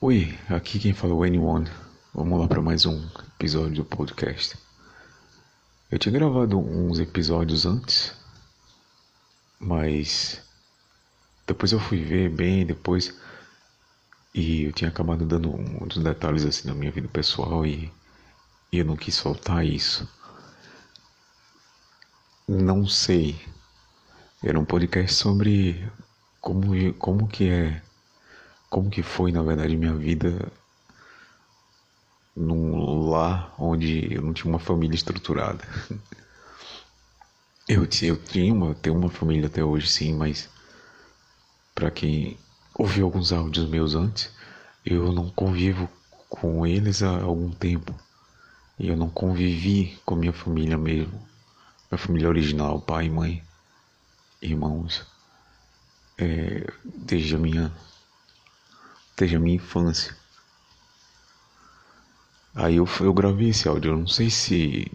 Oi, aqui quem fala é Anyone. Vamos lá para mais um episódio do podcast. Eu tinha gravado uns episódios antes, mas depois eu fui ver bem depois e eu tinha acabado dando uns detalhes assim da minha vida pessoal e, e eu não quis soltar isso. Não sei. Era um podcast sobre como, como que é como que foi, na verdade, minha vida num lar onde eu não tinha uma família estruturada. Eu, eu tinha uma, tenho uma família até hoje, sim, mas para quem ouviu alguns áudios meus antes, eu não convivo com eles há algum tempo. E eu não convivi com minha família mesmo. Minha família original, pai, mãe, irmãos. É, desde a minha desde a minha infância. Aí eu, eu gravei esse áudio, eu não sei se.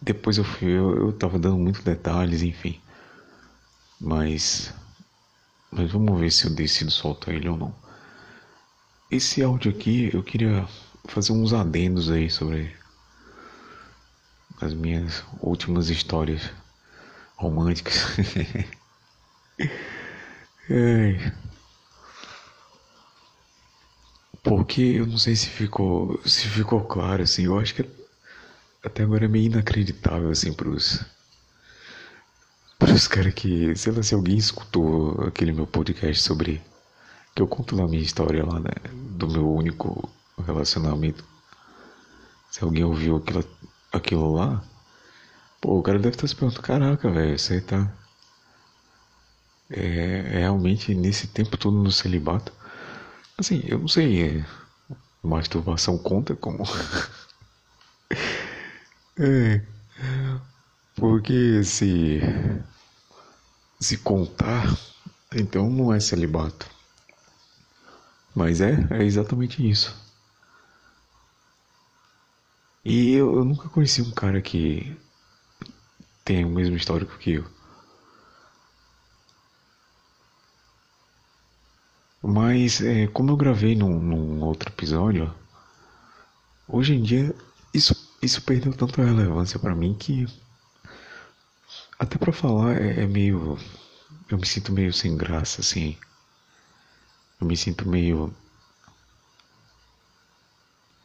Depois eu fui. Eu, eu tava dando muitos detalhes, enfim. Mas. Mas vamos ver se eu decido soltar ele ou não. Esse áudio aqui eu queria fazer uns adendos aí sobre as minhas últimas histórias românticas. é. Porque eu não sei se ficou, se ficou claro, assim, eu acho que até agora é meio inacreditável, assim, pros, pros caras que, sei lá, se alguém escutou aquele meu podcast sobre, que eu conto lá minha história lá, né, do meu único relacionamento, se alguém ouviu aquilo, aquilo lá, pô, o cara deve estar se perguntando, caraca, velho, você tá, é, é realmente nesse tempo todo no celibato, Assim, eu não sei. É, masturbação conta como. é. Porque se. Se contar, então não é celibato. Mas é, é exatamente isso. E eu, eu nunca conheci um cara que tem o mesmo histórico que eu. Mas, é, como eu gravei num, num, outro episódio, hoje em dia isso, isso perdeu tanta relevância para mim que até para falar é, é, meio. Eu me sinto meio sem graça, assim. Eu me sinto meio.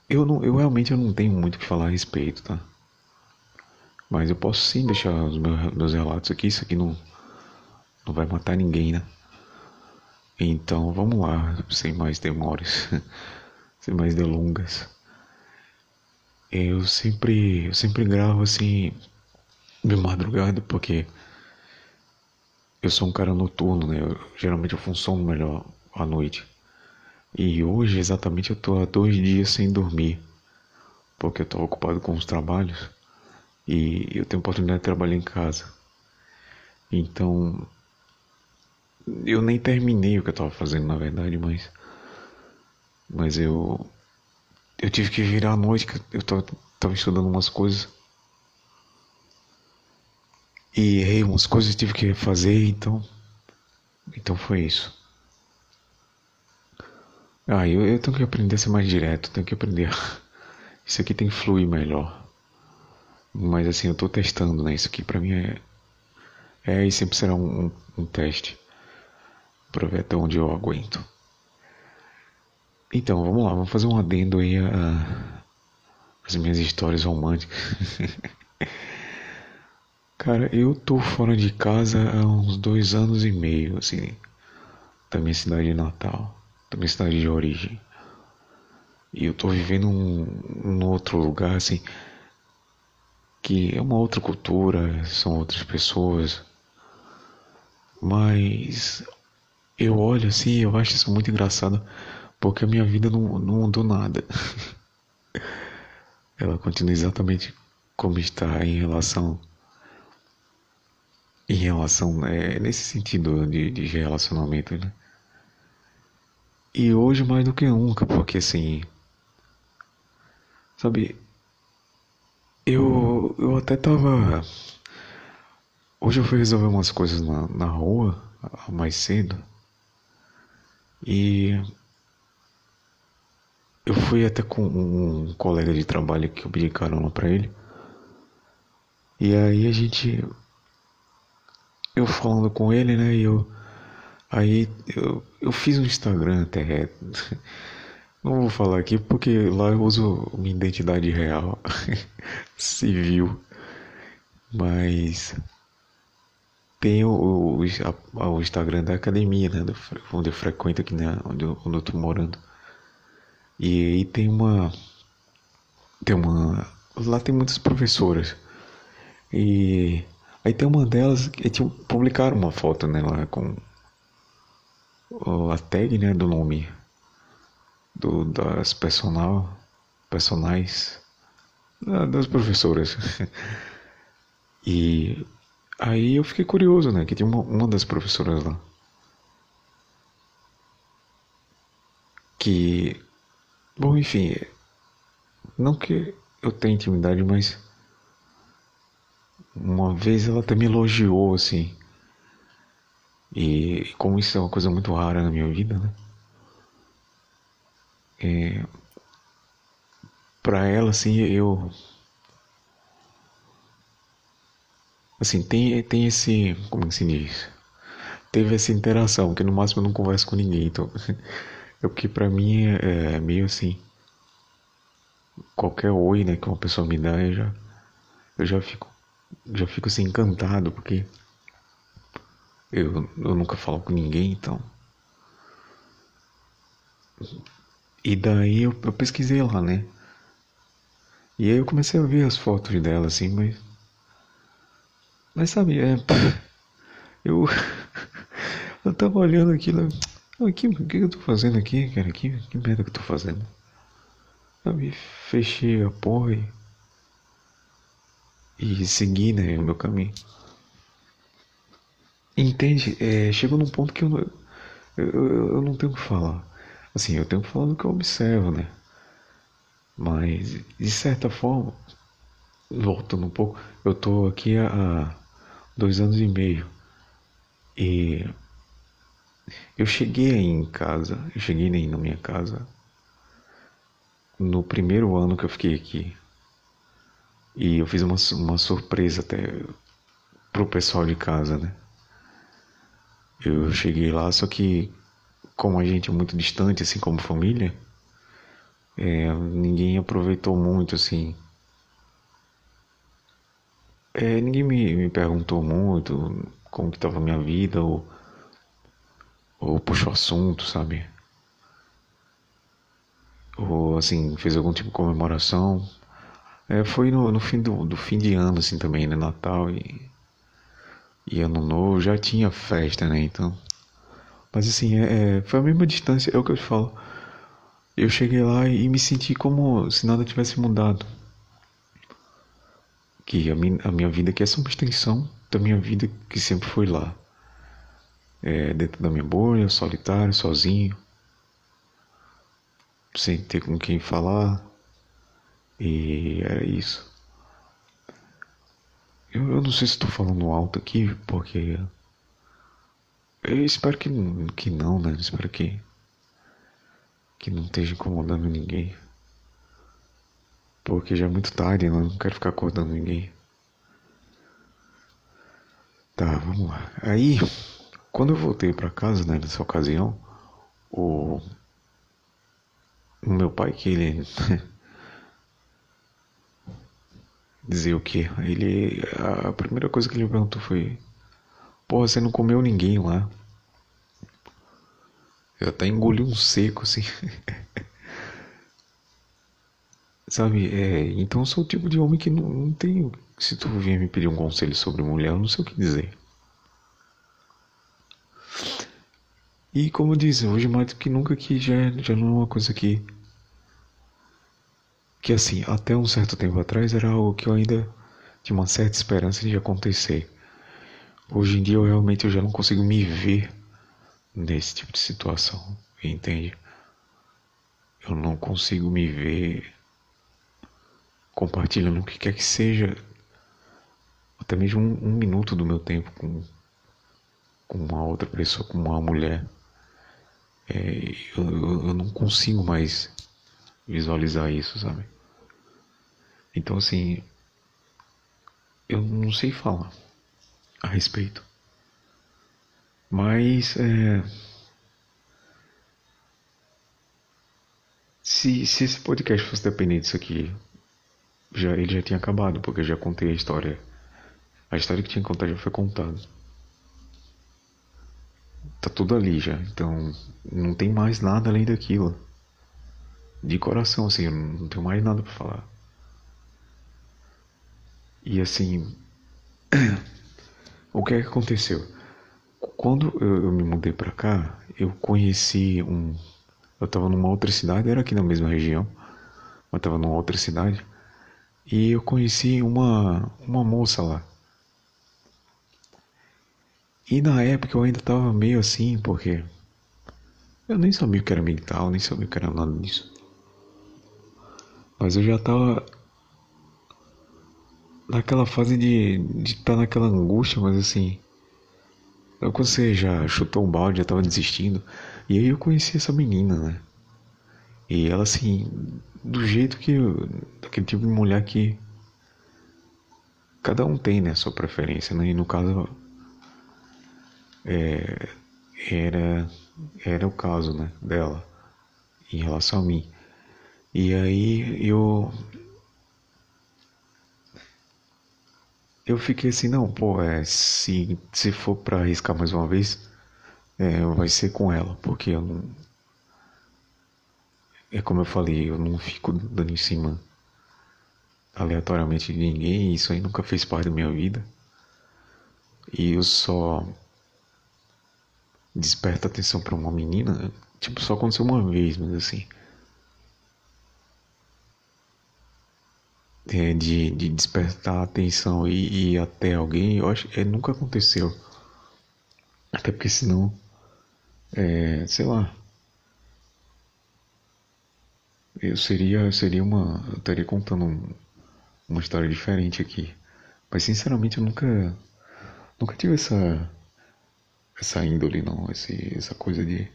Eu, não, eu realmente eu não tenho muito o que falar a respeito, tá? Mas eu posso sim deixar os meus, meus relatos aqui. Isso aqui não, não vai matar ninguém, né? Então vamos lá, sem mais demoras, sem mais delongas. Eu sempre, eu sempre gravo assim de madrugada porque eu sou um cara noturno, né? Eu, geralmente eu funciono melhor à noite. E hoje exatamente eu tô há dois dias sem dormir porque eu tô ocupado com os trabalhos e eu tenho oportunidade de trabalhar em casa. Então eu nem terminei o que eu tava fazendo, na verdade, mas. Mas eu. Eu tive que virar à noite, eu tava, tava estudando umas coisas. E errei umas coisas tive que fazer, então. Então foi isso. Ah, eu, eu tenho que aprender a ser mais direto, tenho que aprender. Isso aqui tem que fluir melhor. Mas assim, eu tô testando, né? Isso aqui pra mim é. É e sempre será um, um, um teste para ver até onde eu aguento. Então, vamos lá, vamos fazer um adendo aí às minhas histórias românticas. Cara, eu tô fora de casa há uns dois anos e meio, assim, da minha cidade de Natal, da minha cidade de origem. E eu tô vivendo um, um outro lugar, assim, que é uma outra cultura, são outras pessoas, mas eu olho assim eu acho isso muito engraçado, porque a minha vida não, não mudou nada. Ela continua exatamente como está em relação. Em relação. É, nesse sentido de, de relacionamento, né? E hoje mais do que nunca, porque assim. Sabe. Eu, eu até tava. Hoje eu fui resolver umas coisas na, na rua, mais cedo. E fui até com um colega de trabalho que eu pedi carona pra ele. E aí a gente. Eu falando com ele, né? E eu. Aí eu, eu fiz um Instagram até. Não vou falar aqui porque lá eu uso minha identidade real, civil. Mas tem o, o, a, o, Instagram da academia, né? Onde eu frequento aqui, né? Onde eu, onde eu tô morando. E aí tem uma. Tem uma. Lá tem muitas professoras. E aí tem uma delas que tipo, publicaram uma foto né, lá com a tag né, do nome do, das personal, personagens das professoras. e aí eu fiquei curioso, né? Que tinha uma, uma das professoras lá. Que. Bom, enfim. Não que eu tenha intimidade, mas uma vez ela até me elogiou assim. E como isso é uma coisa muito rara na minha vida, né? É, para ela, assim, eu. Assim, tem, tem esse. Como se diz? Teve essa interação, que no máximo eu não converso com ninguém, então. É porque pra mim é, é meio assim. Qualquer oi, né, que uma pessoa me dá, eu já. Eu já fico já fico assim encantado porque eu, eu nunca falo com ninguém, então. E daí eu, eu pesquisei lá, né? E aí eu comecei a ver as fotos dela assim, mas. Mas sabe, é. Eu. Eu tava olhando aquilo. O que, que eu tô fazendo aqui, cara? Que, que merda que eu tô fazendo? Sabe, fechei a porra e e seguir né, o meu caminho. Entende? É, chegou num ponto que eu, eu, eu, eu não tenho o que falar. Assim, eu tenho que falar do que eu observo, né? Mas, de certa forma, voltando um pouco, eu tô aqui há dois anos e meio. E eu cheguei aí em casa, eu cheguei aí na minha casa no primeiro ano que eu fiquei aqui. E eu fiz uma, uma surpresa até pro pessoal de casa, né? Eu cheguei lá, só que como a gente é muito distante, assim como família, é, ninguém aproveitou muito, assim. É, ninguém me, me perguntou muito como que estava a minha vida ou, ou puxou assunto, sabe? Ou assim, fez algum tipo de comemoração. É, foi no, no fim do, do, fim de ano, assim, também, né? Natal e, e Ano Novo, já tinha festa, né? Então. Mas assim, é, é, foi a mesma distância, é o que eu te falo. Eu cheguei lá e, e me senti como se nada tivesse mudado. Que a minha, a minha vida aqui é só uma extensão da minha vida que sempre foi lá. É, dentro da minha bolha, solitário, sozinho. Sem ter com quem falar e era isso. Eu, eu não sei se estou falando alto aqui, porque. Eu espero que, que não, né? Espero que. Que não esteja incomodando ninguém. Porque já é muito tarde, eu não quero ficar acordando ninguém. Tá, vamos lá. Aí, quando eu voltei para casa, né, nessa ocasião, o, o meu pai, que ele dizer o quê? Ele. A primeira coisa que ele me perguntou foi: Porra, você não comeu ninguém lá? Eu até engoli um seco assim. Sabe, é, então eu sou o tipo de homem que não, não tenho. Se tu vier me pedir um conselho sobre mulher, eu não sei o que dizer. E como eu disse, hoje mais do que nunca que já, já não é uma coisa que que assim, até um certo tempo atrás era algo que eu ainda tinha uma certa esperança de acontecer. Hoje em dia eu realmente eu já não consigo me ver nesse tipo de situação, entende? Eu não consigo me ver compartilhando o que quer que seja, até mesmo um, um minuto do meu tempo com, com uma outra pessoa, com uma mulher. É, eu, eu, não consigo mais visualizar isso, sabe? Então, assim, eu não sei falar a respeito. Mas, é, se, se esse podcast fosse depender disso aqui, já, ele já tinha acabado, porque eu já contei a história. A história que tinha que contar já foi contada. Tá tudo ali já, então não tem mais nada além daquilo. De coração, assim, eu não tenho mais nada para falar. E assim, o que é que aconteceu? Quando eu, eu me mudei para cá, eu conheci um. Eu tava numa outra cidade, era aqui na mesma região, mas tava numa outra cidade. E eu conheci uma, uma moça lá. E na época eu ainda tava meio assim, porque eu nem sabia o que era mental, nem sabia o que era nada disso. Mas eu já tava naquela fase de estar tá naquela angústia, mas assim. Quando você já chutou um balde, já tava desistindo. E aí eu conheci essa menina, né? E ela assim, do jeito que. daquele tipo de mulher que. Cada um tem, né? Sua preferência, né? E no caso. É, era. Era o caso, né? Dela. Em relação a mim. E aí eu. Eu fiquei assim, não, pô, é, se, se for pra arriscar mais uma vez, é, vai ser com ela, porque eu não, é como eu falei, eu não fico dando em cima aleatoriamente de ninguém, isso aí nunca fez parte da minha vida. E eu só desperto atenção para uma menina, tipo, só aconteceu uma vez, mas assim. É, de, de despertar atenção e ir até alguém, eu acho que é, nunca aconteceu. Até porque senão, é, sei lá, eu seria, seria uma. Eu estaria contando um, uma história diferente aqui. Mas sinceramente eu nunca. Nunca tive essa. Essa índole, não. Esse, essa coisa de.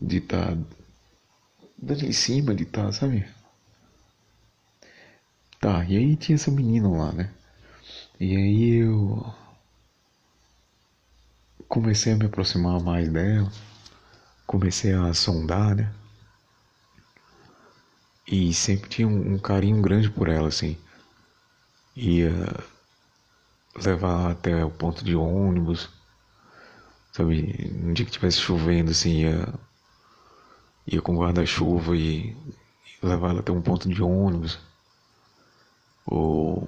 De estar. Tá dando em cima, de estar, tá, sabe? Tá, e aí tinha essa menina lá, né? E aí eu. Comecei a me aproximar mais dela. Comecei a sondar, né? E sempre tinha um, um carinho grande por ela, assim. Ia levar até o ponto de ônibus, sabe? Um dia que tivesse chovendo, assim, ia, ia com guarda-chuva e, e levar ela até um ponto de ônibus. Ou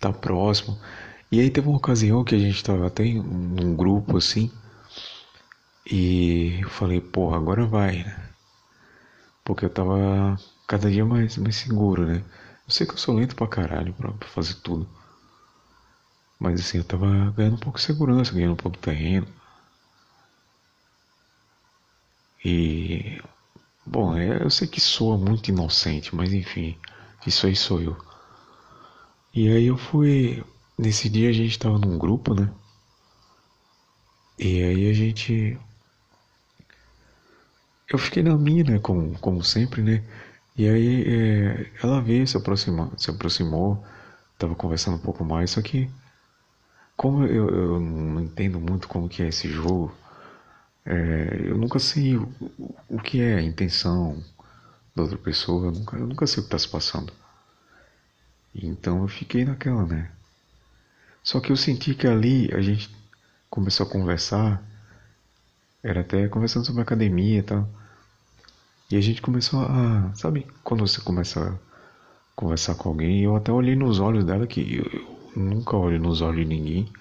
tá próximo. E aí teve uma ocasião que a gente tava até em um grupo assim. E eu falei, porra, agora vai, né? Porque eu tava cada dia mais, mais seguro, né? Eu sei que eu sou lento pra caralho pra, pra fazer tudo. Mas assim, eu tava ganhando um pouco de segurança, ganhando um pouco de terreno. E. Bom, é, eu sei que soa muito inocente, mas enfim, isso aí sou eu. E aí eu fui. Nesse dia a gente tava num grupo, né? E aí a gente eu fiquei na minha, né, como, como sempre, né, e aí é, ela veio, se aproximou, se aproximou, tava conversando um pouco mais, só que como eu, eu não entendo muito como que é esse jogo, é, eu nunca sei o, o que é a intenção da outra pessoa, eu nunca, eu nunca sei o que está se passando. Então eu fiquei naquela, né? Só que eu senti que ali a gente começou a conversar, era até conversando sobre academia e tal. E a gente começou a. Sabe quando você começa a conversar com alguém? Eu até olhei nos olhos dela, que eu, eu nunca olho nos olhos de ninguém,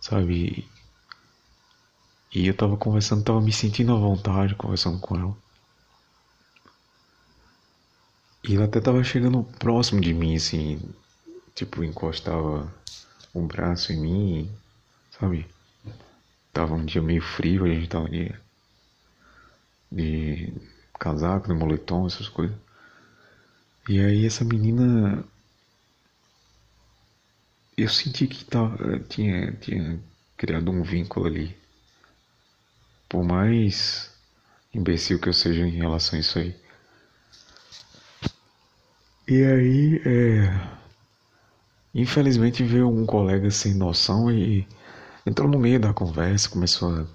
sabe? E eu tava conversando, tava me sentindo à vontade conversando com ela. E ela até tava chegando próximo de mim, assim, tipo, encostava um braço em mim, sabe? Tava um dia meio frio, a gente tava de, de casaco, de moletom, essas coisas. E aí essa menina. Eu senti que tava, tinha, tinha criado um vínculo ali. Por mais imbecil que eu seja em relação a isso aí. E aí, é... infelizmente veio um colega sem noção e entrou no meio da conversa, começou a.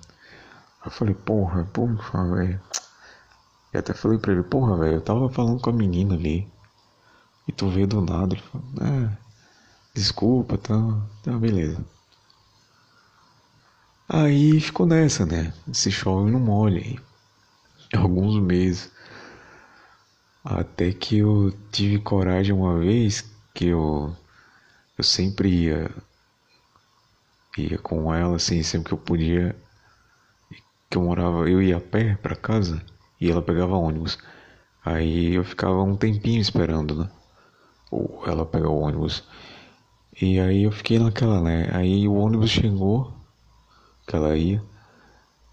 Eu falei, porra, porra, velho. E até falei pra ele, porra, velho, eu tava falando com a menina ali. E tu veio do nada. Ele falou, é, desculpa, tá, tá, beleza. Aí ficou nessa, né? Se chove não molha. Aí, alguns meses. Até que eu tive coragem uma vez que eu, eu sempre ia, ia com ela, assim, sempre que eu podia, que eu morava, eu ia a pé para casa e ela pegava ônibus. Aí eu ficava um tempinho esperando, né? Ou ela pegava o ônibus. E aí eu fiquei naquela, né? Aí o ônibus chegou, que ela ia,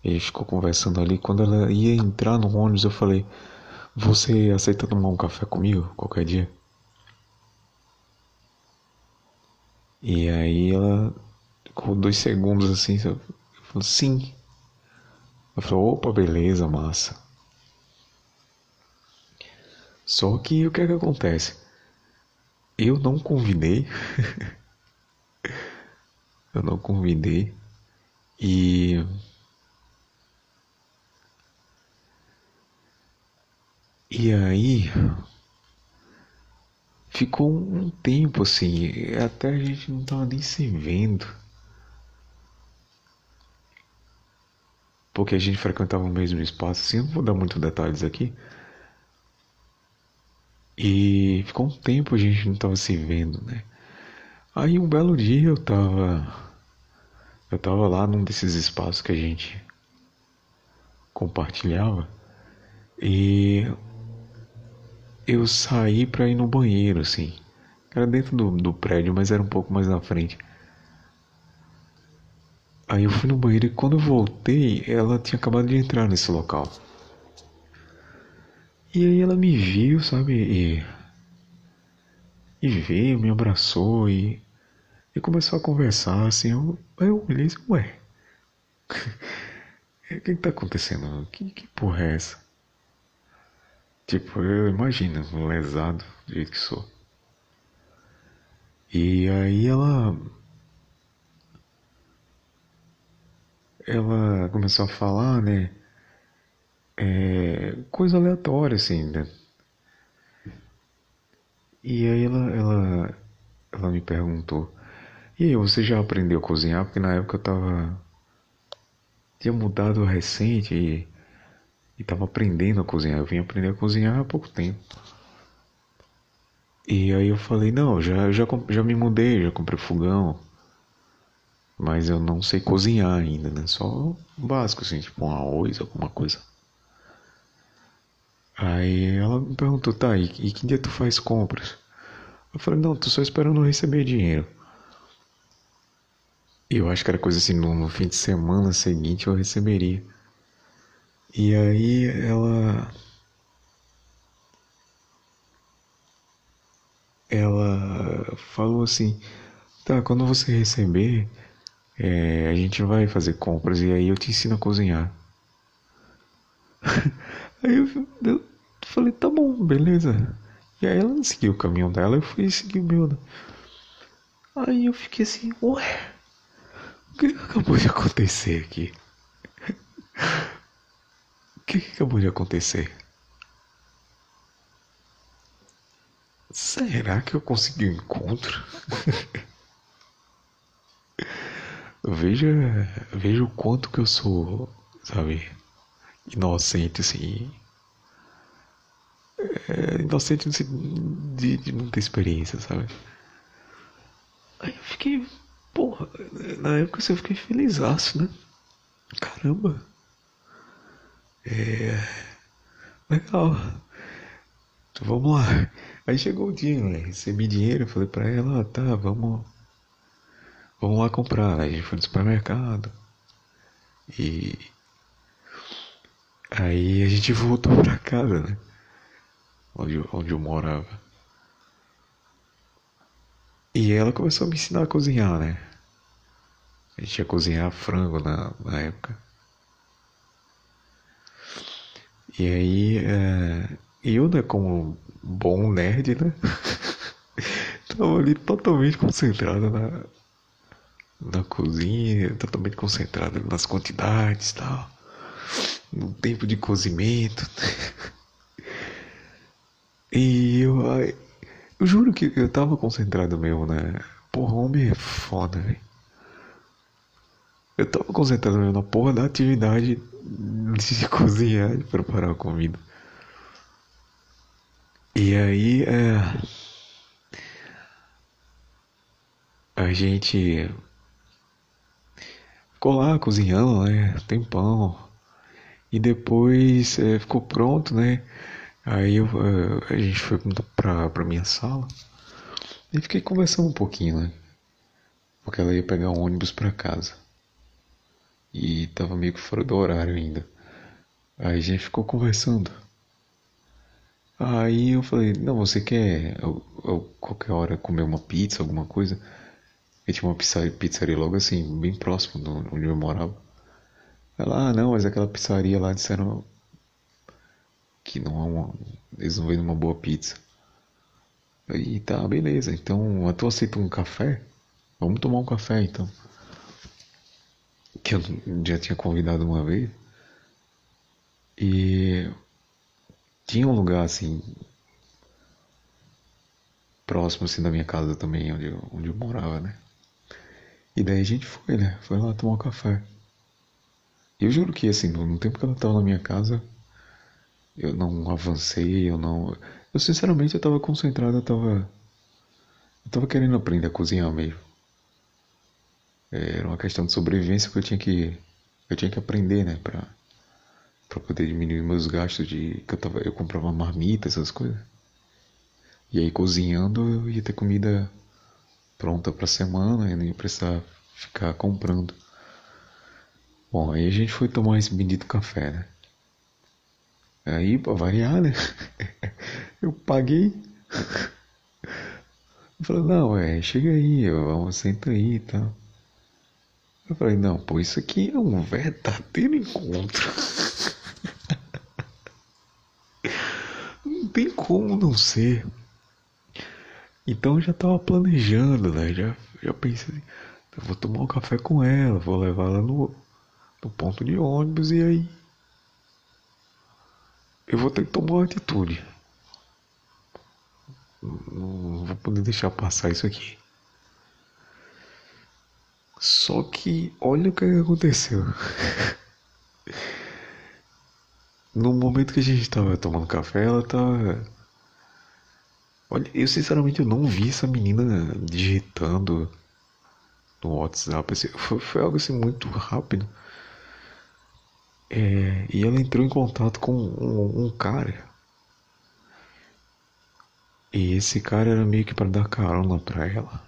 e ficou conversando ali. Quando ela ia entrar no ônibus, eu falei. Você aceita tomar um café comigo qualquer dia? E aí ela ficou dois segundos assim, eu falei, sim. Eu falei, opa, beleza, massa. Só que o que é que acontece? Eu não convidei. eu não convidei. E E aí ficou um tempo assim, até a gente não tava nem se vendo. Porque a gente frequentava o mesmo espaço, assim, não vou dar muitos detalhes aqui. E ficou um tempo a gente não tava se vendo, né? Aí um belo dia eu tava. Eu tava lá num desses espaços que a gente compartilhava. E eu saí para ir no banheiro, assim. Era dentro do, do prédio, mas era um pouco mais na frente. Aí eu fui no banheiro e quando eu voltei, ela tinha acabado de entrar nesse local. E aí ela me viu, sabe? E, e veio, me abraçou e, e começou a conversar, assim. Eu, eu olhei assim, ué. O que, que tá acontecendo? Que, que porra é essa? Tipo, eu imagino, lesado do jeito que sou. E aí ela. Ela começou a falar, né? É, coisa aleatória, assim, né? E aí ela, ela, ela me perguntou: E aí, você já aprendeu a cozinhar? Porque na época eu tava. Tinha mudado recente e e estava aprendendo a cozinhar. Eu vim aprender a cozinhar há pouco tempo. E aí eu falei, não, já, já, já me mudei, já comprei fogão. Mas eu não sei cozinhar ainda, né? Só o básico, assim, tipo um arroz, alguma coisa. Aí ela me perguntou, tá, e, e que dia tu faz compras? Eu falei, não, tô só esperando receber dinheiro. E eu acho que era coisa assim, no, no fim de semana seguinte eu receberia. E aí ela. Ela falou assim: tá, quando você receber, é, a gente vai fazer compras e aí eu te ensino a cozinhar. aí eu, eu, falei: tá bom, beleza. E aí ela seguiu o caminho dela, eu fui seguir o meu. Né? Aí eu fiquei assim: ué, o que acabou de acontecer aqui? O que, acabou de acontecer? Será que eu consegui um encontro? veja, veja o quanto que eu sou, sabe, inocente, assim. É, inocente de, de experiência, sabe? Aí eu fiquei, porra, na época assim, eu fiquei felizaço, né? Caramba. É. Legal. Então, vamos lá. Aí chegou o dia, né? Recebi dinheiro, falei pra ela, ah, tá, vamos. Vamos lá comprar. Aí a gente foi no supermercado. E. Aí a gente voltou pra casa, né? Onde, onde eu morava. E ela começou a me ensinar a cozinhar, né? A gente ia cozinhar frango na, na época. E aí, é, eu, né, como bom nerd, né? Tava ali totalmente concentrado na, na cozinha, totalmente concentrado nas quantidades tal, no tempo de cozimento. E eu, eu juro que eu tava concentrado mesmo, né? Porra, homem é foda, velho. Eu tava concentrado mesmo na porra da atividade de cozinhar, de preparar a comida. E aí, é. A gente ficou lá cozinhando, né? Tempão. E depois é, ficou pronto, né? Aí eu, é, a gente foi pra, pra minha sala e fiquei conversando um pouquinho, né? Porque ela ia pegar um ônibus pra casa. E tava meio que fora do horário ainda. Aí a gente ficou conversando. Aí eu falei, não, você quer eu, eu, qualquer hora comer uma pizza, alguma coisa? E tinha uma pizzaria, logo assim, bem próximo de onde eu morava. Ela, ah, não, mas aquela pizzaria lá disseram que não é uma, eles não vendem uma boa pizza. Aí tá, beleza, então tu aceita um café? Vamos tomar um café então. Que eu já tinha convidado uma vez. E tinha um lugar assim próximo assim da minha casa também, onde eu, onde eu morava, né? E daí a gente foi, né? Foi lá tomar um café. Eu juro que assim, no tempo que ela tava na minha casa, eu não avancei, eu não. Eu sinceramente eu tava concentrado, eu tava. Eu tava querendo aprender a cozinhar mesmo. Era uma questão de sobrevivência que eu tinha que. Eu tinha que aprender, né? Pra para poder diminuir meus gastos de que eu tava eu comprava marmita essas coisas e aí cozinhando eu ia ter comida pronta para semana e não ia precisar ficar comprando. Bom aí a gente foi tomar esse bendito café né? Aí para variar né? Eu paguei. Eu falei não é chega aí vamos senta aí e tal. Eu falei, não, pô, isso aqui é um verdadeiro encontro. tem como não ser. Então eu já estava planejando, né? Já, já pensei, eu vou tomar um café com ela, vou levar ela no, no ponto de ônibus e aí eu vou ter que tomar uma atitude. Não, vou poder deixar passar isso aqui. Só que olha o que aconteceu. no momento que a gente tava tomando café, ela tava. Olha, eu sinceramente eu não vi essa menina digitando no WhatsApp. Assim, foi, foi, algo assim muito rápido. É, e ela entrou em contato com um, um cara. E esse cara era meio que para dar carona pra ela.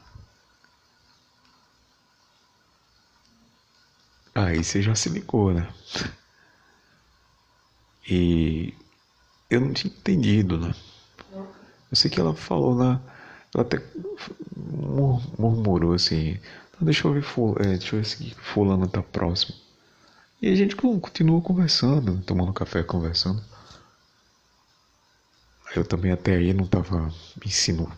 Aí você já se ligou, né? E eu não tinha entendido, né? Eu sei que ela falou na. Ela até murmurou assim. Deixa eu ver, é, deixa eu ver se fulano tá próximo. E a gente continuou conversando, tomando café conversando. Eu também até aí não tava ensinando,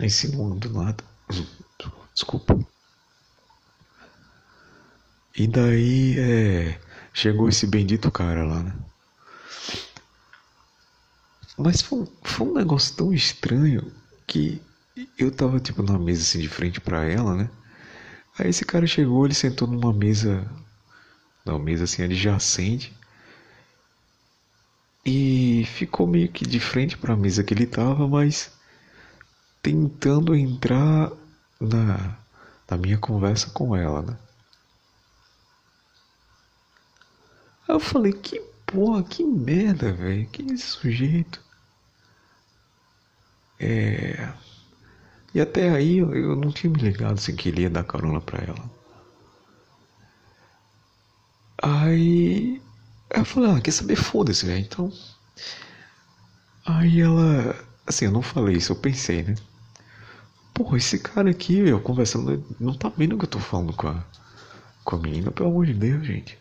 insinuando nada. Desculpa. E daí é, chegou esse bendito cara lá, né? Mas foi, foi um negócio tão estranho que eu tava tipo numa mesa assim de frente para ela, né? Aí esse cara chegou, ele sentou numa mesa, numa mesa assim adjacente e ficou meio que de frente para a mesa que ele tava, mas tentando entrar na, na minha conversa com ela, né? Aí eu falei, que porra, que merda, velho. Que sujeito? É... E até aí eu, não tinha me ligado que ele ia dar carona pra ela. Aí eu falei, ah, quer saber? Foda-se, velho. Então. Aí ela. Assim, eu não falei isso, eu pensei, né? Porra, esse cara aqui, eu conversando, não tá vendo o que eu tô falando com a, com a menina, pelo amor de Deus, gente.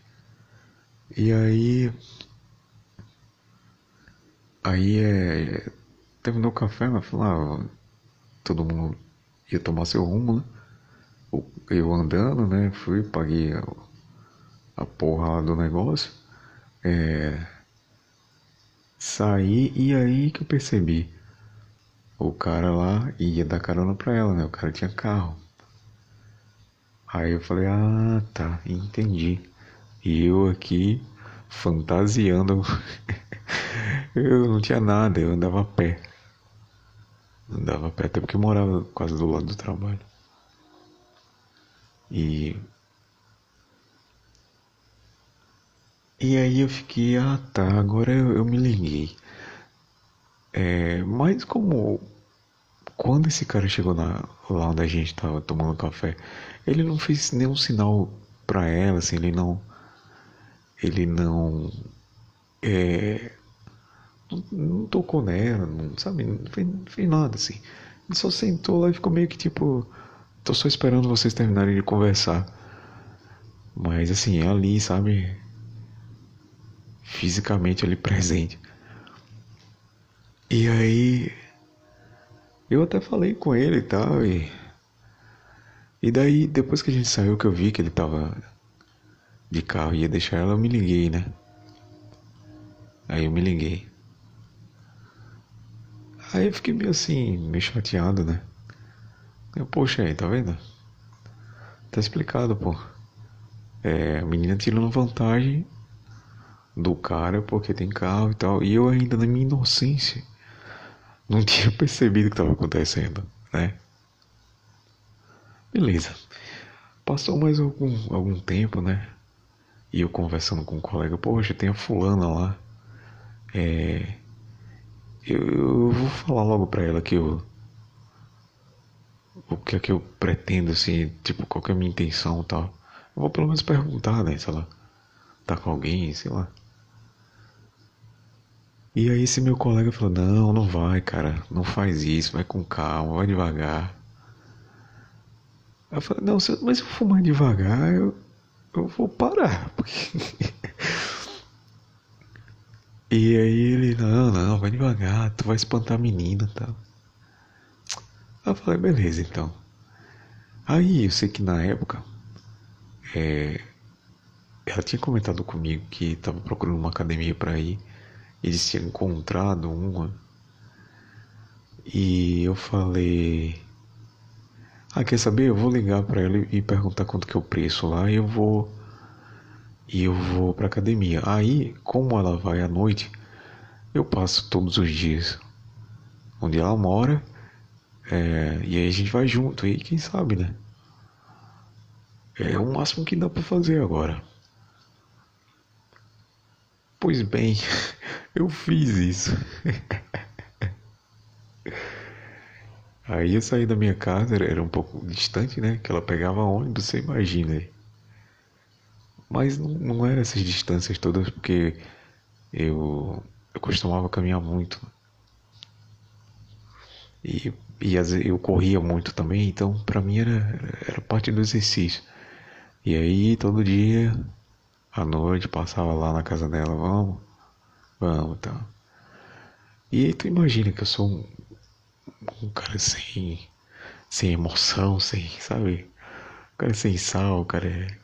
E aí Aí é. Terminou o café, mas falou, ah, todo mundo ia tomar seu rumo, né? Eu andando, né? Fui, paguei a, a porra lá do negócio. É, saí e aí que eu percebi. O cara lá ia dar carona pra ela, né? O cara tinha carro. Aí eu falei, ah, tá, entendi. E eu aqui fantasiando. eu não tinha nada, eu andava a pé. Andava a pé, até porque eu morava quase do lado do trabalho. E. E aí eu fiquei, ah tá, agora eu, eu me liguei. É, mas como quando esse cara chegou na, lá onde a gente tava tomando café, ele não fez nenhum sinal para ela, assim, ele não ele não é, não, tocou nela, não sabe, não fez, não fez nada assim. Ele só sentou lá e ficou meio que tipo, tô só esperando vocês terminarem de conversar. Mas assim, ali, sabe, fisicamente ali presente. E aí eu até falei com ele e tal e e daí depois que a gente saiu que eu vi que ele tava de carro e ia deixar ela, eu me liguei, né? Aí eu me liguei. Aí eu fiquei meio assim, meio chateado, né? Eu, poxa aí, tá vendo? Tá explicado, pô. É, a menina tirando vantagem do cara porque tem carro e tal. E eu ainda na minha inocência não tinha percebido o que estava acontecendo, né? Beleza. Passou mais algum, algum tempo, né? E eu conversando com um colega, poxa, tem a fulana lá. É, eu, eu, vou falar logo pra ela que eu. O que é que eu pretendo, assim, tipo, qual que é a minha intenção e tal. Eu vou pelo menos perguntar, né? Se ela tá com alguém, sei lá. E aí esse meu colega falou, não, não vai, cara, não faz isso, vai com calma, vai devagar. Eu falei, não, mas se eu fumar devagar, eu, eu vou parar. Porque... e aí ele, não, não, vai devagar, tu vai espantar a menina e tal. Eu falei, beleza então. Aí eu sei que na época é, ela tinha comentado comigo que estava procurando uma academia para ir. Eles tinham encontrado uma. E eu falei. Ah, quer saber? Eu vou ligar para ela e perguntar quanto que é o preço lá e eu vou. E eu vou pra academia. Aí, como ela vai à noite, eu passo todos os dias onde ela mora. É, e aí a gente vai junto. E quem sabe, né? É o máximo que dá para fazer agora. Pois bem, eu fiz isso. Aí eu saí da minha casa, era um pouco distante, né? Que ela pegava ônibus, você imagina aí. Mas não, não eram essas distâncias todas porque eu, eu costumava caminhar muito. E, e eu corria muito também, então para mim era, era parte do exercício. E aí todo dia, à noite, passava lá na casa dela, vamos, vamos, tá. E aí tu imagina que eu sou um, um cara sem, sem emoção, sem, sabe? Um cara sem sal, um cara é,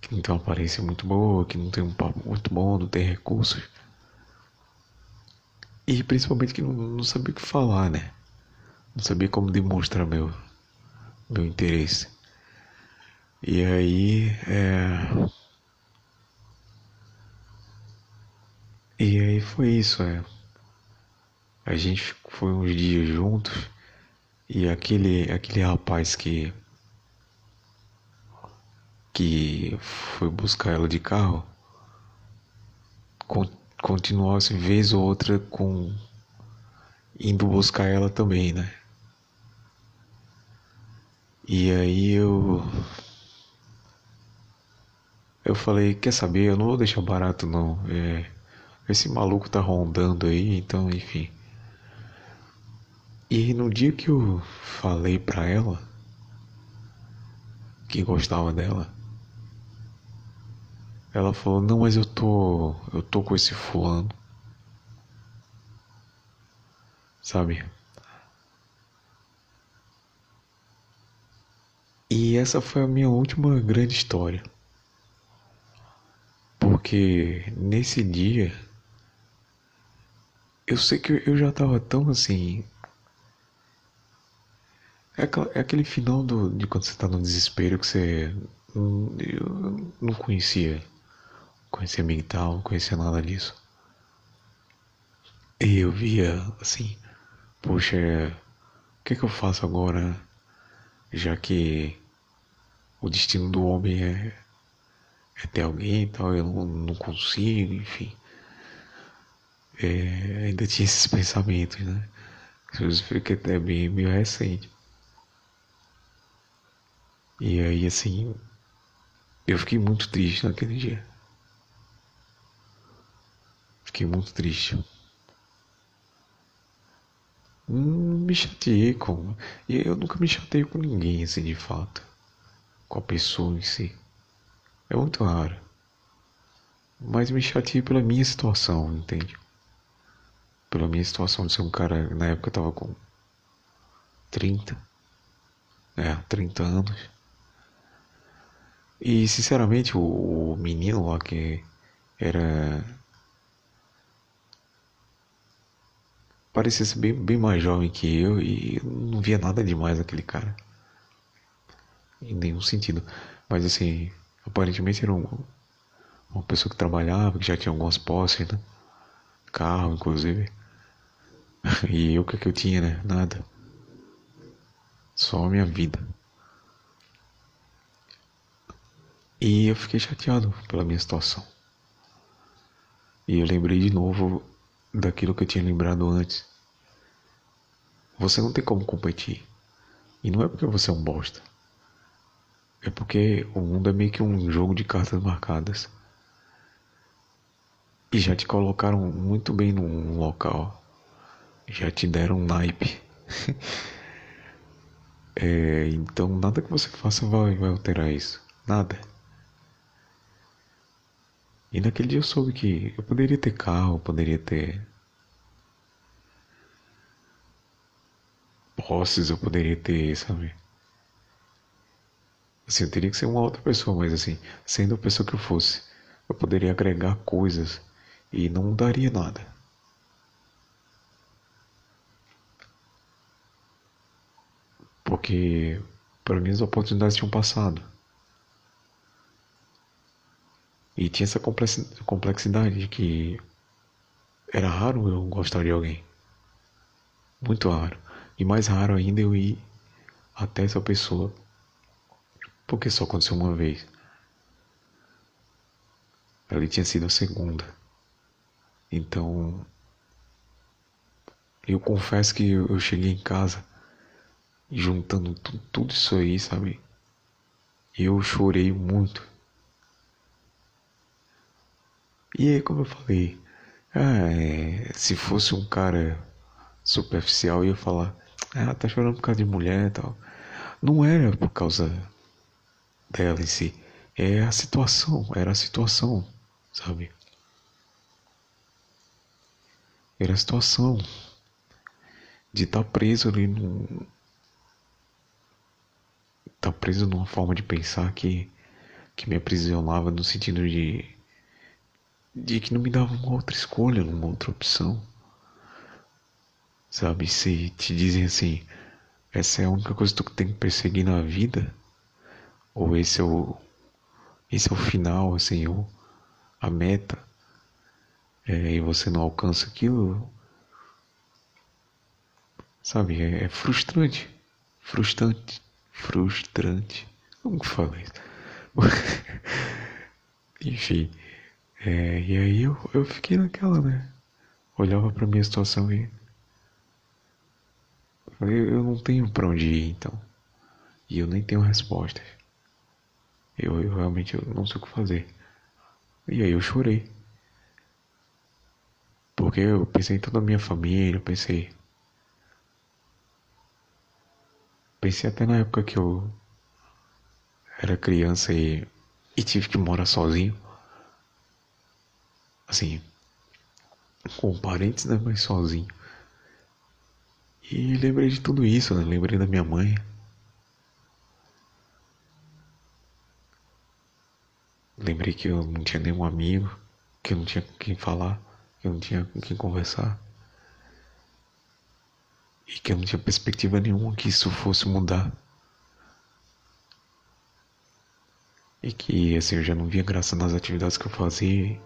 que não tem uma aparência muito boa, que não tem um papo muito bom, não tem recursos. E principalmente que não, não sabia o que falar, né? Não sabia como demonstrar meu, meu interesse. E aí, é... E aí foi isso, é. A gente foi uns dias juntos e aquele, aquele rapaz que que foi buscar ela de carro continuou assim vez ou outra com indo buscar ela também, né? E aí eu eu falei, quer saber, eu não vou deixar barato não. É, esse maluco tá rondando aí, então enfim. E no dia que eu falei pra ela que gostava dela, ela falou, não, mas eu tô. eu tô com esse fulano. sabe? E essa foi a minha última grande história. Porque nesse dia eu sei que eu já tava tão assim. É, é aquele final do, de quando você tá no desespero que você. Eu não conhecia. Conhecia mental, não conhecia nada disso. E eu via assim, poxa, o que, que eu faço agora? Já que o destino do homem é, é ter alguém e tal, eu não, não consigo, enfim. É, ainda tinha esses pensamentos, né? Isso fica até bem meio recente. E aí, assim, eu fiquei muito triste naquele dia. Fiquei muito triste. Hum, me chateei com. Eu nunca me chateei com ninguém, assim, de fato. Com a pessoa em si. É muito raro. Mas me chateei pela minha situação, entende? Pela minha situação de ser um cara. Na época eu tava com 30. É, 30 anos. E sinceramente o menino lá que era parecia ser bem, bem mais jovem que eu e não via nada demais naquele cara. Em nenhum sentido. Mas assim, aparentemente era um, uma pessoa que trabalhava, que já tinha algumas posses, né? Carro, inclusive. E eu, o que, é que eu tinha, né? Nada. Só a minha vida. E eu fiquei chateado pela minha situação. E eu lembrei de novo daquilo que eu tinha lembrado antes. Você não tem como competir. E não é porque você é um bosta. É porque o mundo é meio que um jogo de cartas marcadas. E já te colocaram muito bem num local. Já te deram um naipe. é, então nada que você faça vai, vai alterar isso. Nada. E naquele dia eu soube que eu poderia ter carro, poderia ter posses, eu poderia ter, sabe? Assim, eu teria que ser uma outra pessoa, mas assim, sendo a pessoa que eu fosse, eu poderia agregar coisas e não mudaria nada. Porque para mim as oportunidades tinham passado. E tinha essa complexidade de que era raro eu gostar de alguém. Muito raro. E mais raro ainda eu ir até essa pessoa. Porque só aconteceu uma vez. Ali tinha sido a segunda. Então. Eu confesso que eu cheguei em casa juntando tudo isso aí, sabe? Eu chorei muito. E como eu falei, ah, é, se fosse um cara superficial, ia falar, ah, tá chorando por causa de mulher e tal. Não era por causa dela em si, é a situação, era a situação, sabe? Era a situação de estar tá preso ali num. tá preso numa forma de pensar que, que me aprisionava no sentido de de que não me dava uma outra escolha, uma outra opção. Sabe, se te dizem assim, essa é a única coisa que tu tem que perseguir na vida, ou esse é o esse é o final, assim, o, a meta, é, e você não alcança aquilo, sabe, é, é frustrante, frustrante, frustrante, como que fala isso? Enfim, é, e aí eu, eu fiquei naquela, né? Olhava pra minha situação e. Falei, eu não tenho pra onde ir então. E eu nem tenho respostas. Eu, eu realmente eu não sei o que fazer. E aí eu chorei. Porque eu pensei em toda a minha família, eu pensei. Pensei até na época que eu era criança e, e tive que morar sozinho assim, com parentes, né, mas sozinho. E lembrei de tudo isso, né? Lembrei da minha mãe. Lembrei que eu não tinha nenhum amigo, que eu não tinha com quem falar, que eu não tinha com quem conversar. E que eu não tinha perspectiva nenhuma que isso fosse mudar. E que assim eu já não via graça nas atividades que eu fazia.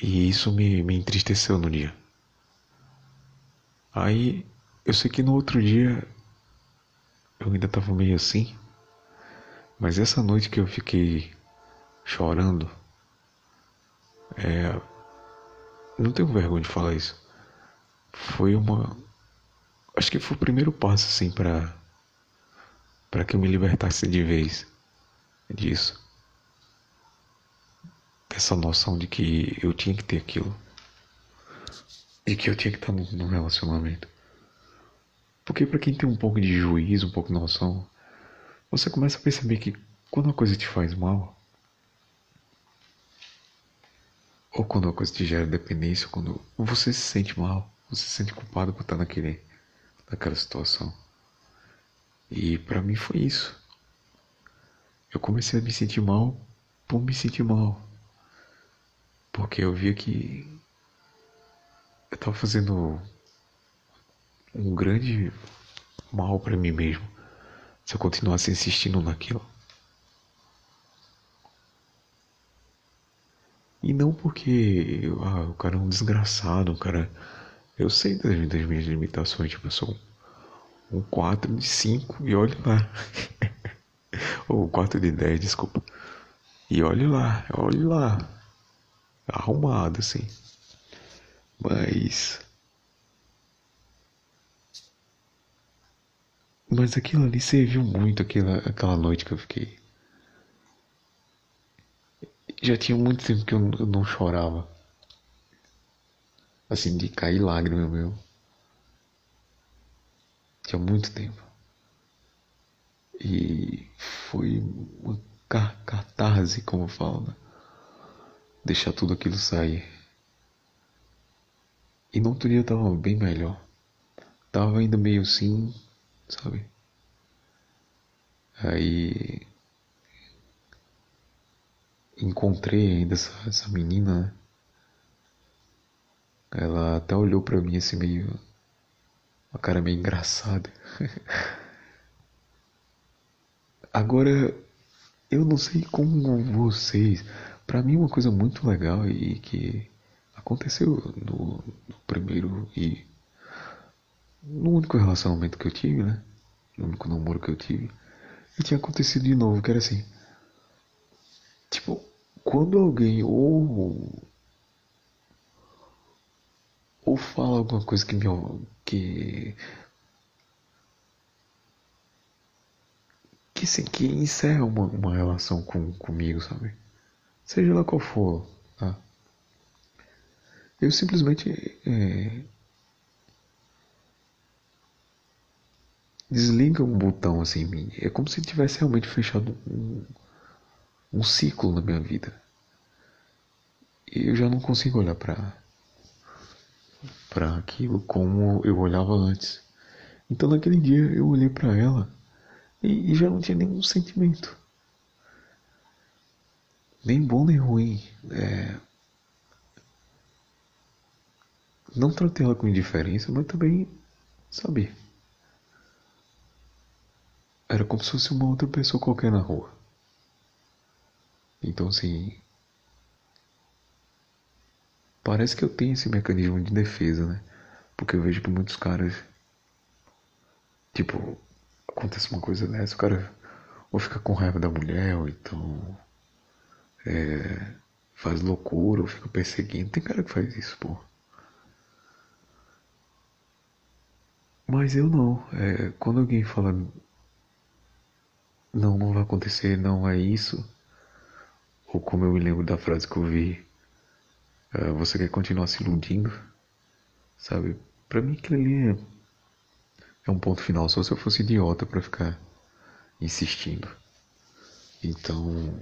E isso me, me entristeceu no dia. Aí eu sei que no outro dia eu ainda tava meio assim. Mas essa noite que eu fiquei chorando, é, não tenho vergonha de falar isso. Foi uma. Acho que foi o primeiro passo, assim, para para que eu me libertasse de vez disso. Dessa noção de que eu tinha que ter aquilo. De que eu tinha que estar num relacionamento. Porque para quem tem um pouco de juízo, um pouco de noção, você começa a perceber que quando uma coisa te faz mal, ou quando uma coisa te gera dependência, quando você se sente mal, você se sente culpado por estar naquele, naquela situação. E para mim foi isso. Eu comecei a me sentir mal por me sentir mal. Porque eu via que eu estava fazendo um grande mal para mim mesmo se eu continuasse insistindo naquilo. E não porque ah, o cara é um desgraçado, o cara. Eu sei das, das minhas limitações, tipo, eu sou um 4 de 5 e olhe lá. Ou 4 de 10, desculpa. E olhe lá, olhe lá. Arrumado, assim. Mas. Mas aquilo ali serviu muito, aquela, aquela noite que eu fiquei já tinha muito tempo que eu não chorava. Assim, de cair lágrima meu. Tinha muito tempo. E foi uma catarse, como fala, né? Deixar tudo aquilo sair. E no outro dia eu tava bem melhor. Tava ainda meio assim, sabe? Aí encontrei ainda essa, essa menina, né? Ela até olhou para mim assim meio. Uma cara meio engraçada. Agora, eu não sei como vocês. Para mim, uma coisa muito legal e que aconteceu no, no, primeiro e no único relacionamento que eu tive, né? No único namoro que eu tive. E tinha acontecido de novo, que era assim. Tipo, quando alguém ou ou fala alguma coisa que me que que, que encerra uma, uma relação com, comigo, sabe? Seja lá qual for, tá? Eu simplesmente é, desliga um botão assim em mim. É como se tivesse realmente fechado um, um ciclo na minha vida. E eu já não consigo olhar para para aquilo como eu olhava antes. Então naquele dia eu olhei para ela e, e, já não tinha nenhum sentimento. Nem bom nem ruim. É... Não tratei ela com indiferença, mas também, sabe? Era como se fosse uma outra pessoa qualquer na rua. Então, assim. Parece que eu tenho esse mecanismo de defesa, né? Porque eu vejo que muitos caras. Tipo, acontece uma coisa dessa, o cara ou fica com raiva da mulher, ou então. É, faz loucura, ou fica perseguindo. Tem cara que faz isso, pô. Mas eu não. É, quando alguém fala. Não, não vai acontecer, não é isso ou como eu me lembro da frase que eu vi, uh, você quer continuar se iludindo? Sabe? Para mim aquilo ali é, é um ponto final, só se eu fosse idiota para ficar insistindo. Então,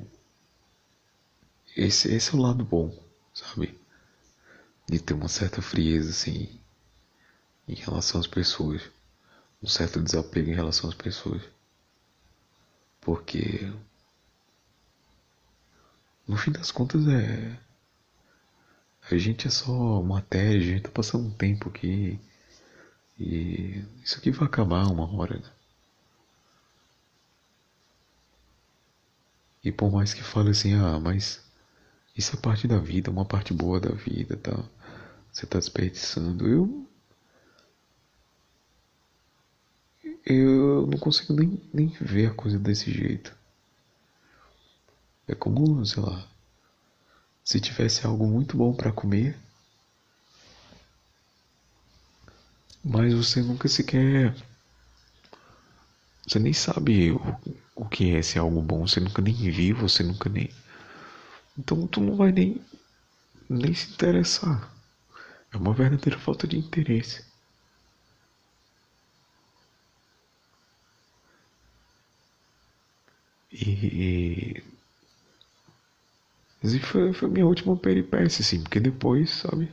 esse, esse é o lado bom, sabe? de ter uma certa frieza assim em relação às pessoas, um certo desapego em relação às pessoas. Porque no fim das contas é a gente é só matéria, a gente tá passando um tempo aqui e isso aqui vai acabar uma hora, né? E por mais que fale assim, ah, mas isso é parte da vida, uma parte boa da vida, tá? Você tá desperdiçando. Eu eu não consigo nem, nem ver a coisa desse jeito. É como, sei lá, se tivesse algo muito bom para comer, mas você nunca sequer. Você nem sabe o, o que é esse algo bom, você nunca nem viu, você nunca nem. Então tu não vai nem, nem se interessar. É uma verdadeira falta de interesse. E, e foi, foi minha última peripécia, assim, porque depois, sabe?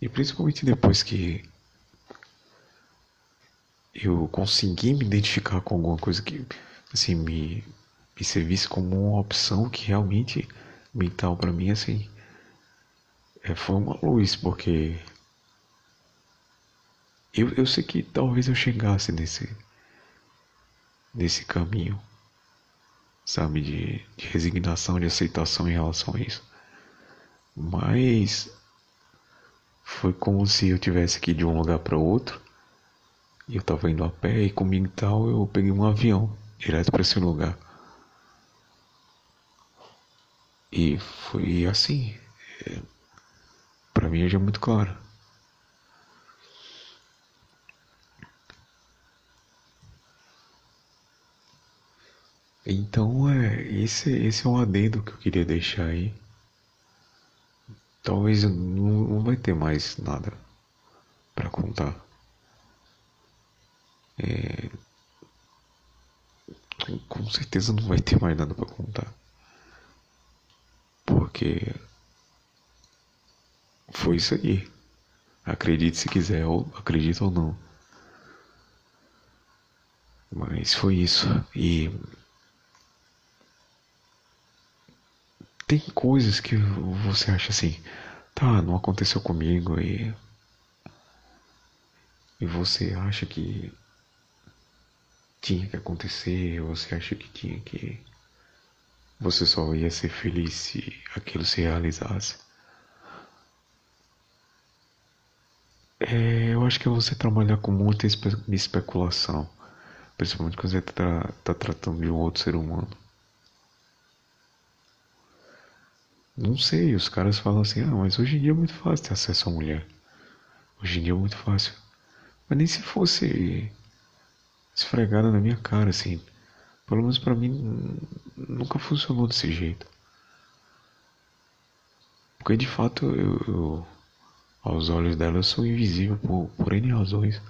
E principalmente depois que eu consegui me identificar com alguma coisa que, assim, me, me servisse como uma opção que realmente mental para mim, assim, é, foi uma luz, porque eu, eu sei que talvez eu chegasse nesse, nesse caminho sabe, de, de resignação, de aceitação em relação a isso. Mas foi como se eu tivesse que ir de um lugar para outro. E eu tava indo a pé e comigo e tal, eu peguei um avião direto para esse lugar. E foi assim. É, para mim hoje é muito claro. Então, é, esse, esse é um adendo que eu queria deixar aí. Talvez não, não vai ter mais nada para contar. É, com certeza não vai ter mais nada para contar. Porque foi isso aí. Acredite se quiser, ou acredita ou não. Mas foi isso. E tem coisas que você acha assim, tá, não aconteceu comigo e. E você acha que tinha que acontecer, você acha que tinha que. Você só ia ser feliz se aquilo se realizasse. É, eu acho que você trabalhar com muita espe especulação, principalmente quando você está tá tratando de um outro ser humano. Não sei, os caras falam assim, ah, mas hoje em dia é muito fácil ter acesso à mulher. Hoje em dia é muito fácil. Mas nem se fosse esfregada na minha cara, assim. Pelo menos pra mim nunca funcionou desse jeito. Porque de fato eu, eu aos olhos dela eu sou invisível por, por N razões.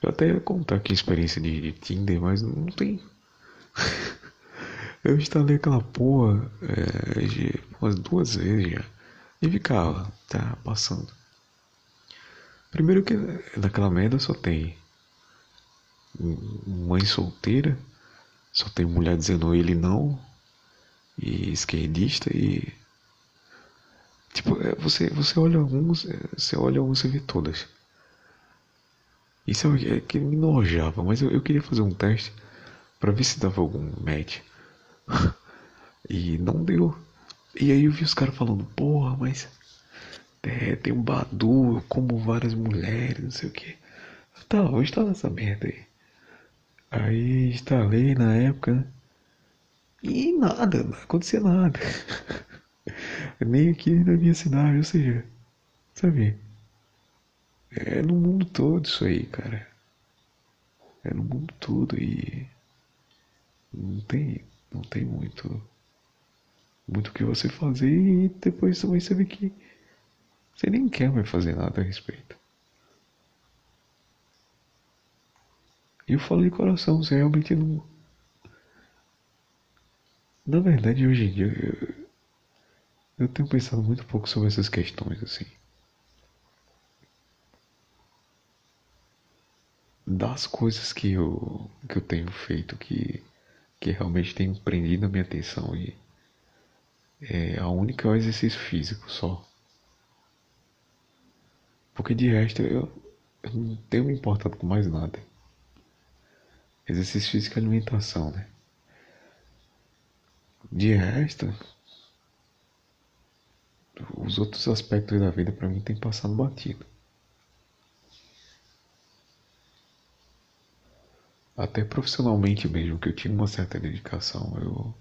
Eu até ia contar aqui a experiência de, de Tinder, mas não tem. Eu instalei aquela porra é, umas duas vezes já. E ficava, tá passando. Primeiro que naquela merda só tem mãe solteira, só tem mulher dizendo ele não, e esquerdista e. Tipo, é, você, você olha alguns, é, você olha alguns e vê todas. Isso é, é que me nojava, mas eu, eu queria fazer um teste para ver se dava algum match. e não deu. E aí eu vi os caras falando, porra, mas é, tem um Badu, eu como várias mulheres, não sei o que. Tá, vou instalar essa merda aí. Aí instalei na época, né? E nada, não acontecia nada. Nem aqui na minha cidade, ou seja, sabe? É no mundo todo isso aí, cara. É no mundo todo e não tem não tem muito muito o que você fazer e depois também você vê que você nem quer mais fazer nada a respeito. E eu falei coração, você realmente não. Na verdade, hoje em dia, eu, eu tenho pensado muito pouco sobre essas questões assim. Das coisas que eu que eu tenho feito que que realmente tem prendido a minha atenção e é, a única é o exercício físico só. Porque de resto eu, eu não tenho me importado com mais nada. Exercício físico e alimentação, né? De resto, os outros aspectos da vida para mim tem passado batido. Até profissionalmente mesmo, que eu tinha uma certa dedicação, eu,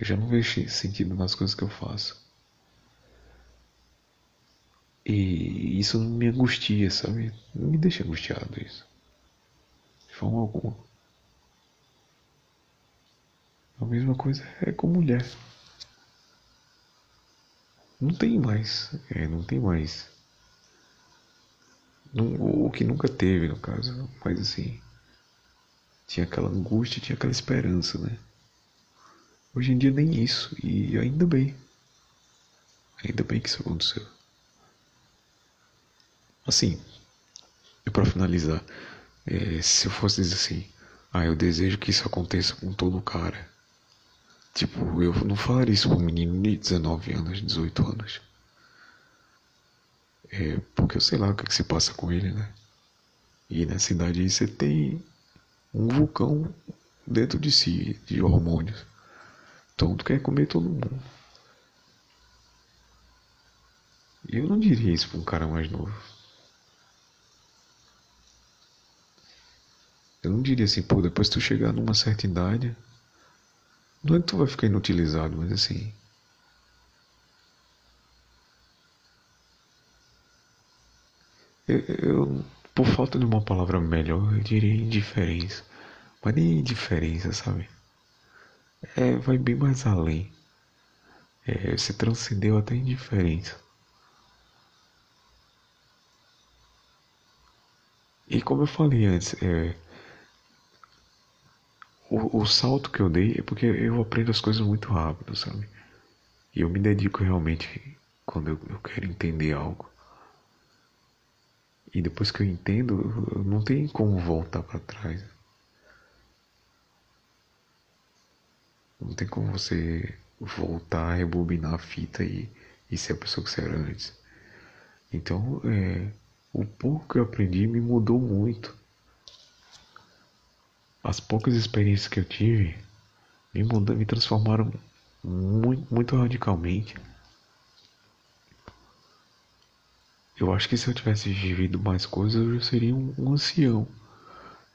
eu já não vejo sentido nas coisas que eu faço. E isso me angustia, sabe? Me deixa angustiado isso. Forma alguma. A mesma coisa é com mulher. Não tem mais. É, não tem mais. Não, o que nunca teve, no caso. Mas assim tinha aquela angústia, tinha aquela esperança, né? Hoje em dia nem isso, e ainda bem. Ainda bem que isso aconteceu. Assim, e para finalizar, é, se eu fosse dizer assim, ah, eu desejo que isso aconteça com todo cara. Tipo, eu não falaria isso com um menino de 19 anos, 18 anos. É, porque eu sei lá o que, é que se passa com ele, né? E nessa idade aí você tem um vulcão dentro de si, de hormônios. Então tu quer comer todo mundo. E eu não diria isso para um cara mais novo. Eu não diria assim, pô, depois tu chegar numa certa idade, não é que tu vai ficar inutilizado, mas assim. Eu, eu por falta de uma palavra melhor, eu diria indiferença. Mas nem indiferença, sabe? É, vai bem mais além. É, você transcendeu até indiferença. E como eu falei antes, é, o, o salto que eu dei é porque eu aprendo as coisas muito rápido, sabe? E eu me dedico realmente quando eu, eu quero entender algo. E depois que eu entendo, não tem como voltar para trás. Não tem como você voltar, rebobinar a fita e, e ser a pessoa que você era antes. Então, é, o pouco que eu aprendi me mudou muito. As poucas experiências que eu tive me me transformaram muito, muito radicalmente. Eu acho que se eu tivesse vivido mais coisas, eu já seria um, um ancião.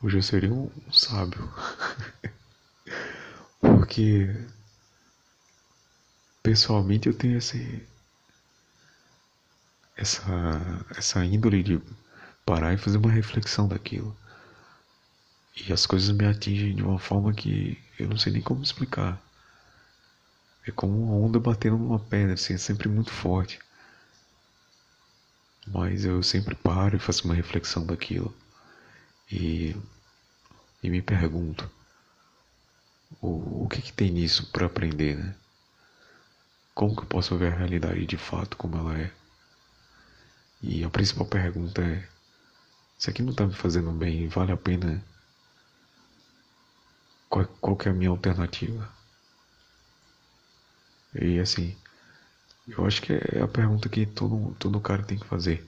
Hoje eu seria um, um sábio. Porque pessoalmente eu tenho esse, essa, essa índole de parar e fazer uma reflexão daquilo. E as coisas me atingem de uma forma que eu não sei nem como explicar. É como uma onda batendo numa pedra, assim, é sempre muito forte. Mas eu sempre paro e faço uma reflexão daquilo. E, e me pergunto: o, o que, que tem nisso para aprender, né? Como que eu posso ver a realidade de fato como ela é? E a principal pergunta é: isso aqui não está me fazendo bem? Vale a pena? Qual, qual que é a minha alternativa? E assim, eu acho que é a pergunta que todo, todo cara tem que fazer.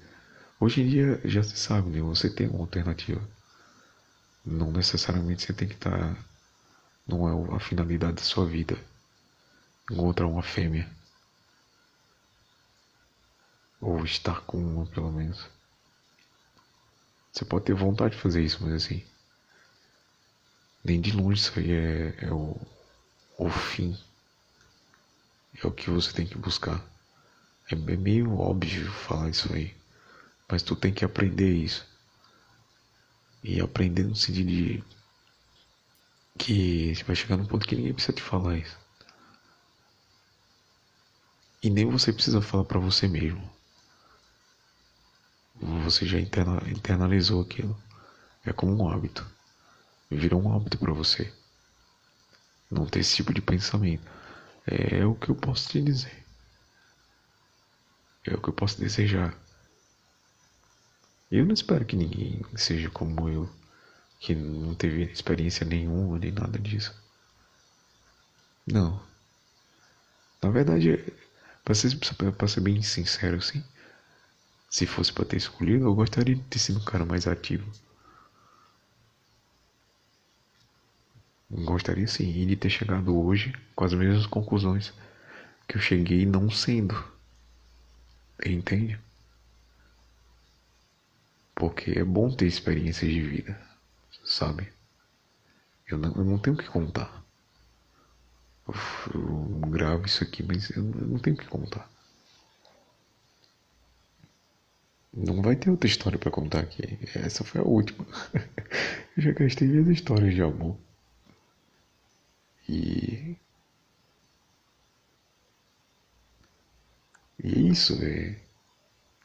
Hoje em dia já se sabe, né? Você tem uma alternativa. Não necessariamente você tem que estar. Tá, não é a finalidade da sua vida. Encontrar uma fêmea. Ou estar com uma, pelo menos. Você pode ter vontade de fazer isso, mas assim. Nem de longe isso aí é, é o, o fim é o que você tem que buscar. É meio óbvio falar isso aí, mas tu tem que aprender isso. E aprender no sentido de que você vai chegar num ponto que ninguém precisa te falar isso. E nem você precisa falar para você mesmo. Você já interna, internalizou aquilo. É como um hábito. Virou um hábito para você. Não ter esse tipo de pensamento. É o que eu posso te dizer. É o que eu posso desejar. Eu não espero que ninguém seja como eu, que não teve experiência nenhuma nem nada disso. Não. Na verdade, para ser, pra ser bem sincero assim, se fosse para ter escolhido, eu gostaria de ter sido um cara mais ativo. Gostaria sim de ter chegado hoje com as mesmas conclusões que eu cheguei não sendo. Entende? Porque é bom ter experiências de vida, sabe? Eu não, eu não tenho que contar. Eu gravo isso aqui, mas eu não tenho que contar. Não vai ter outra história para contar aqui. Essa foi a última. eu já gastei minhas histórias de amor. E. E é isso, velho.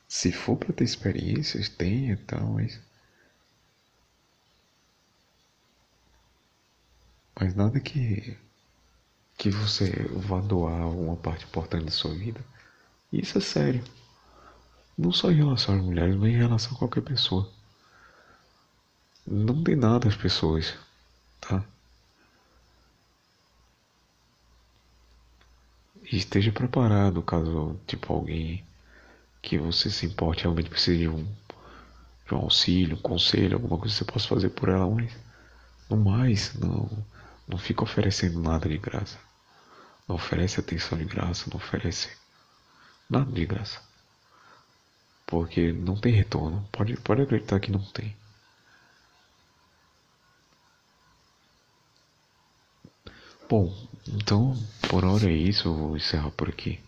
Se for para ter experiências, tenha e tal, mas. Mas nada que. que você vá doar uma parte importante da sua vida. Isso é sério. Não só em relação às mulheres, mas em relação a qualquer pessoa. Não tem nada às pessoas, tá? E esteja preparado caso, tipo, alguém que você se importe realmente precise de um, de um auxílio, um conselho, alguma coisa que você possa fazer por ela, mas no mais, não, não fica oferecendo nada de graça. Não oferece atenção de graça, não oferece nada de graça. Porque não tem retorno. Pode, pode acreditar que não tem. Bom, então por hora é isso, eu vou encerrar por aqui.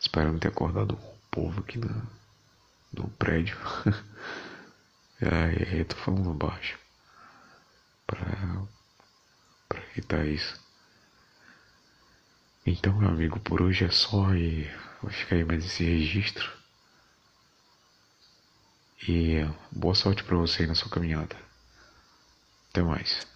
Espero não ter acordado o povo aqui no, no prédio. Ai, eu tô falando baixo. Pra, pra evitar isso. Então, meu amigo, por hoje é só e vai ficar aí mais esse registro. E boa sorte para você na sua caminhada. Até mais.